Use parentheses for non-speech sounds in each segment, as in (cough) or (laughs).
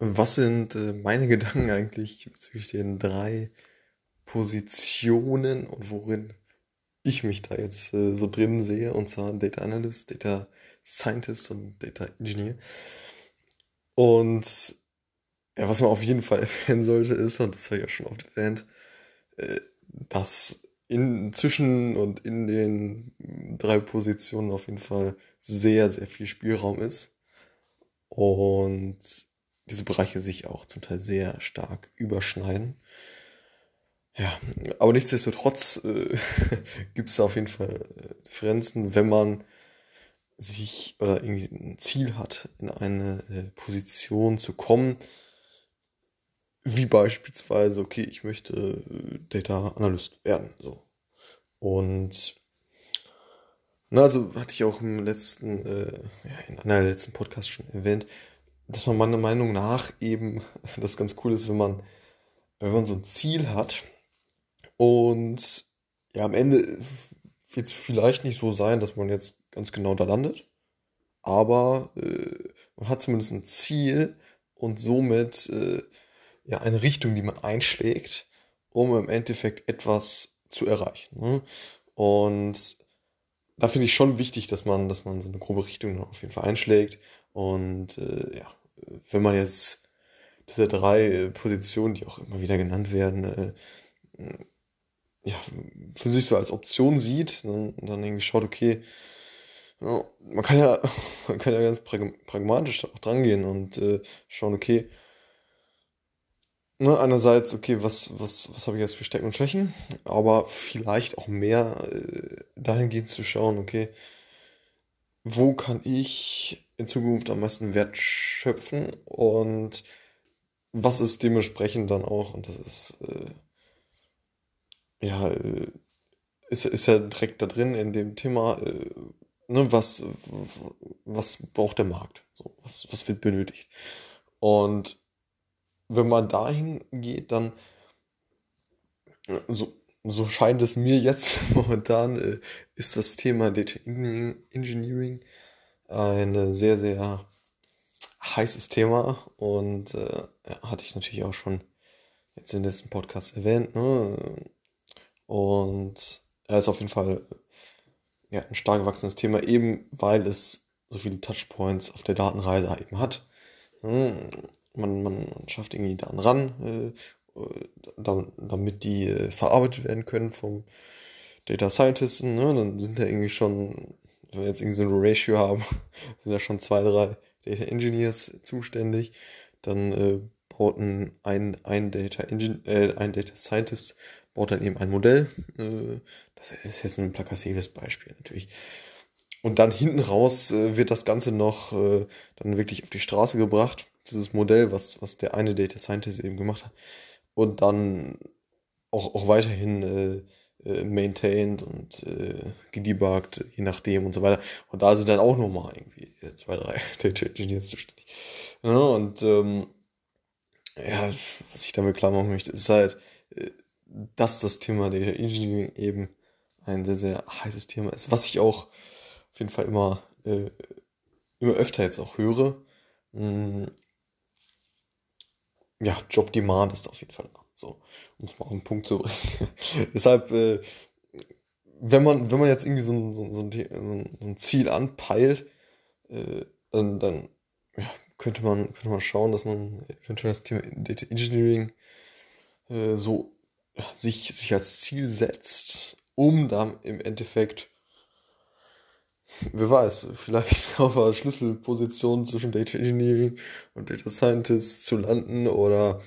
Was sind äh, meine (laughs) Gedanken eigentlich bezüglich den drei Positionen und worin ich mich da jetzt äh, so drin sehe, und zwar Data Analyst, Data Scientist und Data Engineer. Und ja, was man auf jeden Fall (laughs) erwähnen sollte, ist, und das habe ich auch schon oft erwähnt, äh, dass in, zwischen und in den drei Positionen auf jeden Fall sehr, sehr viel Spielraum ist. Und diese Bereiche sich auch zum Teil sehr stark überschneiden. Ja, aber nichtsdestotrotz äh, (laughs) gibt es auf jeden Fall äh, Differenzen, wenn man sich oder irgendwie ein Ziel hat, in eine äh, Position zu kommen, wie beispielsweise, okay, ich möchte äh, Data Analyst werden, so. Und, na, also hatte ich auch im letzten, äh, ja, in einer letzten Podcasts schon erwähnt, dass man meiner Meinung nach eben, (laughs) das ganz cool ist, wenn man, wenn man so ein Ziel hat und ja, am Ende wird es vielleicht nicht so sein, dass man jetzt ganz genau da landet, aber äh, man hat zumindest ein Ziel und somit äh, ja eine Richtung, die man einschlägt, um im Endeffekt etwas zu erreichen. Ne? Und da finde ich schon wichtig, dass man, dass man so eine grobe Richtung auf jeden Fall einschlägt. Und äh, ja, wenn man jetzt diese drei äh, Positionen, die auch immer wieder genannt werden, äh, ja, für sich so als Option sieht, dann, dann irgendwie schaut, okay, man kann ja, man kann ja (laughs) ganz pragmatisch auch drangehen und äh, schauen, okay, ne, einerseits, okay, was, was, was habe ich jetzt für Stärken und Schwächen, aber vielleicht auch mehr äh, dahingehend zu schauen, okay, wo kann ich in Zukunft am meisten Wert schöpfen und was ist dementsprechend dann auch, und das ist, äh, ja, äh, ist, ist ja direkt da drin in dem Thema, äh, ne, was, was braucht der Markt? So, was, was wird benötigt? Und wenn man dahin geht, dann so, so scheint es mir jetzt (laughs) momentan, äh, ist das Thema Data Engineering ein sehr, sehr heißes Thema und äh, hatte ich natürlich auch schon jetzt in letzten Podcast erwähnt. Ne? Und er ist auf jeden Fall ja, ein stark wachsendes Thema, eben weil es so viele Touchpoints auf der Datenreise eben hat. Ne? Man, man, man schafft irgendwie Daten ran, äh, damit die äh, verarbeitet werden können vom Data Scientisten. Ne? Dann sind da irgendwie schon wenn wir jetzt irgendwie so ein Ratio haben, (laughs) sind da schon zwei, drei Data Engineers zuständig. Dann äh, baut ein, ein, Data äh, ein Data Scientist baut dann eben ein Modell. Äh, das ist jetzt ein plakatives Beispiel natürlich. Und dann hinten raus äh, wird das Ganze noch äh, dann wirklich auf die Straße gebracht. Dieses Modell, was, was der eine Data Scientist eben gemacht hat. Und dann auch, auch weiterhin äh, äh, maintained und äh, gedebuggt, je nachdem und so weiter. Und da sind dann auch nochmal irgendwie äh, zwei, drei (laughs) Data Engineers zuständig. Ja, und ähm, ja, was ich damit klar machen möchte, ist halt, äh, dass das Thema Data Engineering eben ein sehr, sehr heißes Thema ist, was ich auch auf jeden Fall immer, äh, immer öfter jetzt auch höre. Ja, Job Demand ist auf jeden Fall da. So, um es mal auf den Punkt zu bringen. (laughs) Deshalb, äh, wenn man, wenn man jetzt irgendwie so ein, so, so, ein, so ein Ziel anpeilt, äh, dann, dann ja, könnte, man, könnte man schauen, dass man eventuell das Thema Data Engineering äh, so ja, sich, sich als Ziel setzt, um dann im Endeffekt, wer weiß, vielleicht (laughs) auf einer Schlüsselposition zwischen Data Engineering und Data Scientist zu landen oder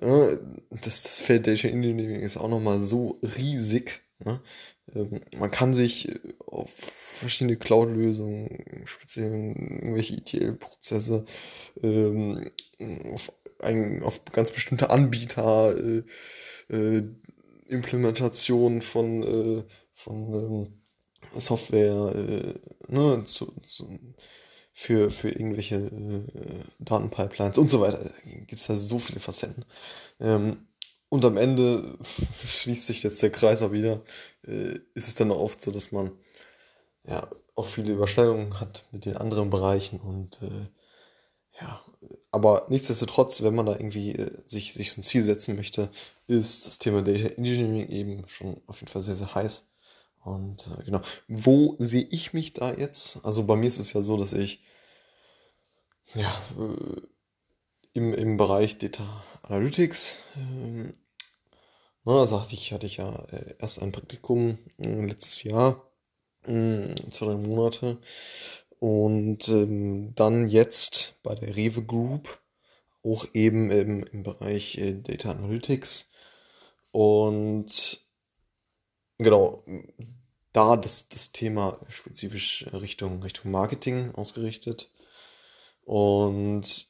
das, das Feld Data Engineering ist auch nochmal so riesig. Ne? Ähm, man kann sich äh, auf verschiedene Cloud-Lösungen, speziell irgendwelche ETL-Prozesse, ähm, auf, auf ganz bestimmte Anbieter, äh, äh, Implementationen von, äh, von ähm, Software äh, ne, zu, zu, für, für irgendwelche äh, Datenpipelines und so weiter. Gibt es da so viele Facetten. Ähm, und am Ende (laughs) schließt sich jetzt der Kreis auch wieder. Äh, ist es dann auch oft so, dass man ja auch viele Überschneidungen hat mit den anderen Bereichen und äh, ja, aber nichtsdestotrotz, wenn man da irgendwie äh, sich, sich so ein Ziel setzen möchte, ist das Thema Data Engineering eben schon auf jeden Fall sehr, sehr heiß. Und äh, genau, wo sehe ich mich da jetzt? Also bei mir ist es ja so, dass ich ja, äh, im, im Bereich Data Analytics, äh, na, sagte ich, hatte ich ja äh, erst ein Praktikum äh, letztes Jahr, äh, zwei, drei Monate. Und ähm, dann jetzt bei der Rewe Group, auch eben im, im Bereich äh, Data Analytics. Und genau, da das, das Thema spezifisch Richtung, Richtung Marketing ausgerichtet. Und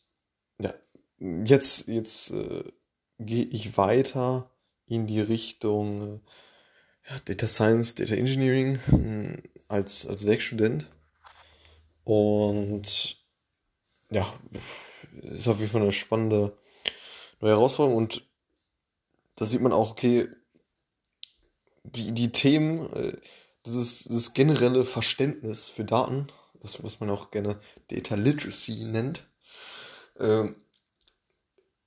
ja, jetzt, jetzt äh, gehe ich weiter in die Richtung äh, ja, Data Science, Data Engineering äh, als, als Werkstudent. Und ja, ist auf jeden Fall eine spannende neue Herausforderung und da sieht man auch, okay, die, die Themen, äh, dieses, dieses generelle Verständnis für Daten, das, was man auch gerne Data Literacy nennt, äh,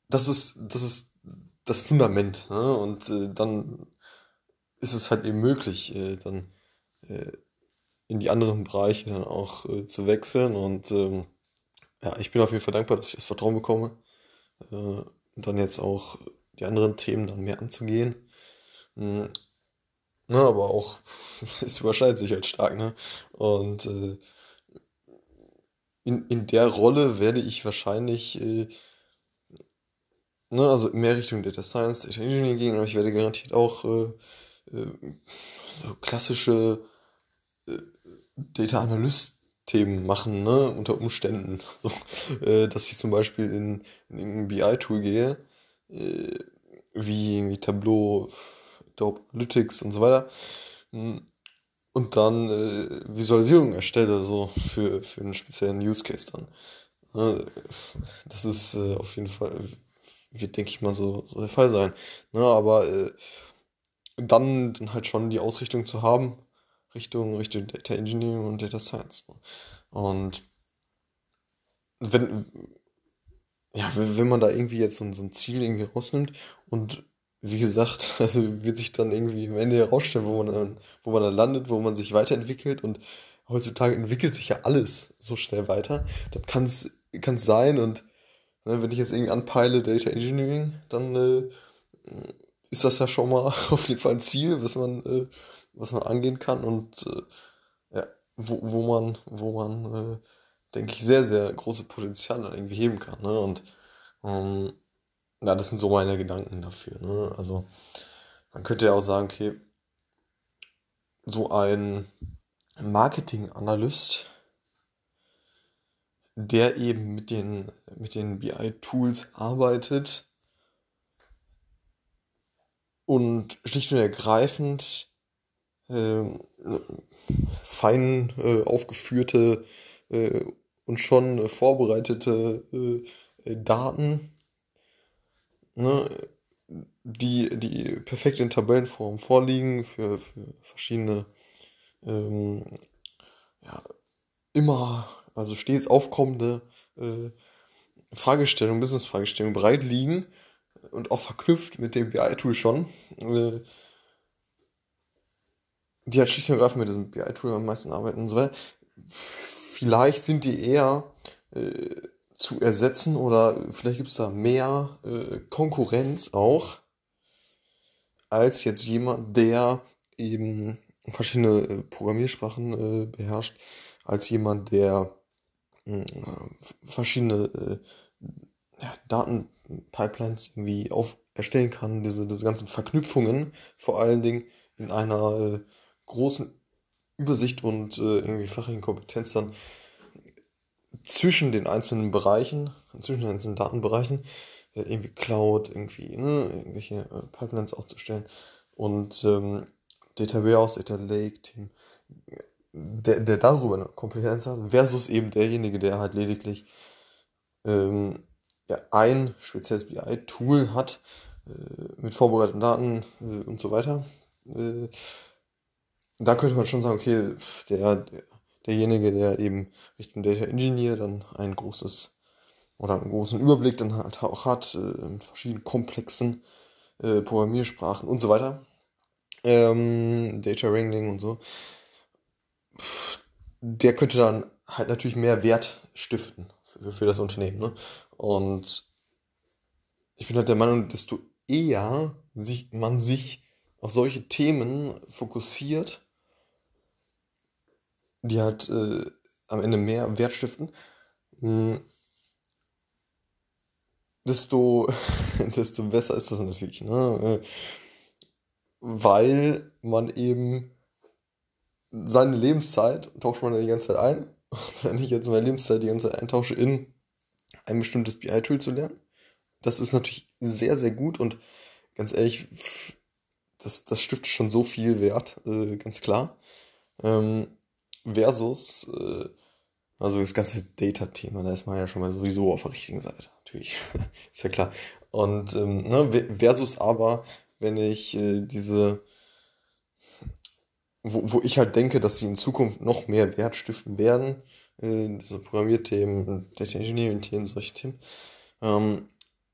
das ist, das ist das Fundament. Ne? Und äh, dann ist es halt eben möglich, äh, dann in die anderen Bereiche dann auch zu wechseln. Und ähm, ja, ich bin auf jeden Fall dankbar, dass ich das Vertrauen bekomme, dann jetzt auch die anderen Themen dann mehr anzugehen. Ne, aber auch, (laughs) es überschneidet sich halt stark, ne? Und äh, in, in der Rolle werde ich wahrscheinlich äh, ne, also mehr Richtung Data Science, Data Engineering gehen, aber ich werde garantiert auch äh, äh, so klassische äh, Data Analyst Themen machen, ne, unter Umständen. (laughs) So, äh, dass ich zum Beispiel in, in ein BI-Tool gehe, wie, wie Tableau, Adobe Analytics und so weiter. Hm, und dann äh, Visualisierungen erstelle, so für, für einen speziellen Use Case dann. Ne, das ist äh, auf jeden Fall, wird, denke ich mal, so, so der Fall sein. Ne, aber äh, dann, dann halt schon die Ausrichtung zu haben, Richtung, Richtung Data Engineering und Data Science. Und wenn, ja, wenn man da irgendwie jetzt so, so ein Ziel irgendwie rausnimmt und wie gesagt, (laughs) also wird sich dann irgendwie am Ende herausstellen, wo man dann, wo man dann landet, wo man sich weiterentwickelt und heutzutage entwickelt sich ja alles so schnell weiter. Das kann es sein und ne, wenn ich jetzt irgendwie anpeile Data Engineering, dann äh, ist das ja schon mal (laughs) auf jeden Fall ein Ziel, was man, äh, was man angehen kann und äh, ja, wo, wo man, wo man, äh, denke ich, sehr, sehr große Potenziale irgendwie heben kann. Ne? Und ähm, ja, das sind so meine Gedanken dafür. Ne? Also man könnte ja auch sagen, okay, so ein Marketing-Analyst, der eben mit den, mit den BI-Tools arbeitet und schlicht und ergreifend äh, fein äh, aufgeführte äh, und schon vorbereitete äh, Daten ne, die, die perfekt in Tabellenform vorliegen für, für verschiedene ähm, ja, immer, also stets aufkommende äh, Fragestellungen, Business-Fragestellungen bereit liegen und auch verknüpft mit dem BI-Tool schon. Äh, die halt schlicht und ergreifend mit diesem BI-Tool am meisten arbeiten und so weiter. Vielleicht sind die eher äh, zu ersetzen oder vielleicht gibt es da mehr äh, Konkurrenz auch als jetzt jemand, der eben verschiedene äh, Programmiersprachen äh, beherrscht, als jemand, der äh, verschiedene ja, Datenpipelines irgendwie auf erstellen kann, diese, diese ganzen Verknüpfungen vor allen Dingen in einer großen Übersicht und irgendwie fachlichen Kompetenz dann zwischen den einzelnen Bereichen, zwischen den einzelnen Datenbereichen, äh, irgendwie Cloud, irgendwie, ne, irgendwelche äh, Pipelines aufzustellen. Und ähm, Data Warehouse, Data Lake, Team, der, der darüber eine Kompetenz hat, versus eben derjenige, der halt lediglich ähm, ja, ein spezielles BI-Tool hat, äh, mit vorbereiteten Daten äh, und so weiter. Äh, da könnte man schon sagen, okay, der, der derjenige, der eben Richtung Data Engineer dann ein großes oder einen großen Überblick dann halt auch hat, äh, verschiedenen komplexen äh, Programmiersprachen und so weiter. Ähm, Data Wrangling und so. Der könnte dann halt natürlich mehr Wert stiften für, für das Unternehmen. Ne? Und ich bin halt der Meinung, desto eher sich, man sich auf solche Themen fokussiert, die halt äh, am Ende mehr Wert stiften, mh, hm, desto, (laughs) desto besser ist das natürlich. Ne? Weil man eben seine Lebenszeit tauscht man die ganze Zeit ein. Und wenn ich jetzt meine Lebenszeit die ganze Zeit eintausche in ein bestimmtes BI-Tool zu lernen, das ist natürlich sehr, sehr gut und ganz ehrlich, das, das stiftet schon so viel Wert, äh, ganz klar. Ähm, versus, äh, also das ganze Data-Thema, da ist man ja schon mal sowieso auf der richtigen Seite, natürlich, (laughs) ist ja klar. Und ähm, ne, versus aber, wenn ich äh, diese, wo, wo ich halt denke, dass sie in Zukunft noch mehr Wert stiften werden, äh, diese Programmierthemen, Data Engineering-Themen, solche Themen, ähm,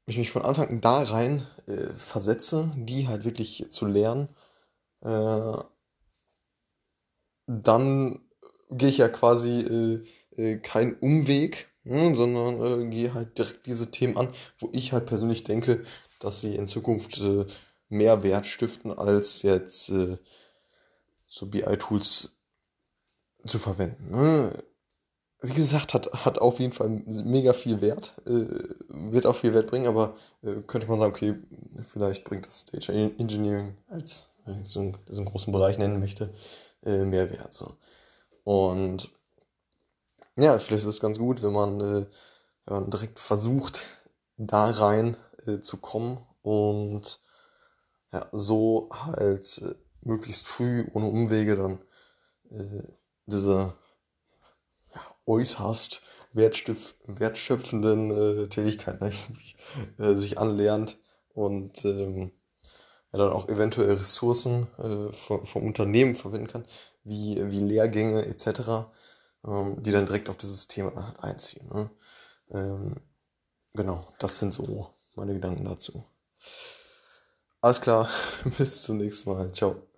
ich mich von Anfang da rein äh, versetze, die halt wirklich zu lernen, äh, dann gehe ich ja quasi äh, äh, keinen Umweg, ne, sondern äh, gehe halt direkt diese Themen an, wo ich halt persönlich denke, dass sie in Zukunft äh, mehr Wert stiften, als jetzt so BI-Tools zu verwenden. Ne? wie gesagt, hat, hat auf jeden Fall mega viel Wert, äh, wird auch viel Wert bringen, aber äh, könnte man sagen, okay, vielleicht bringt das Data Engineering als, wenn ich so einen, diesen großen Bereich nennen möchte, äh, mehr Wert. So. Und ja, vielleicht ist es ganz gut, wenn man, äh, wenn man direkt versucht, da rein äh, zu kommen und ja, so halt äh, möglichst früh ohne Umwege dann äh, diese äußerst wertschöpfenden äh, Tätigkeiten äh, sich anlernt und ähm, ja, dann auch eventuell Ressourcen vom, vom, Unternehmen verwenden kann, wie, wie Lehrgänge etc., ähm, die dann direkt auf dieses Thema halt einziehen. Ne? Ähm, genau, das sind so meine Gedanken dazu. Alles klar, (laughs) bis zum nächsten Mal. Ciao.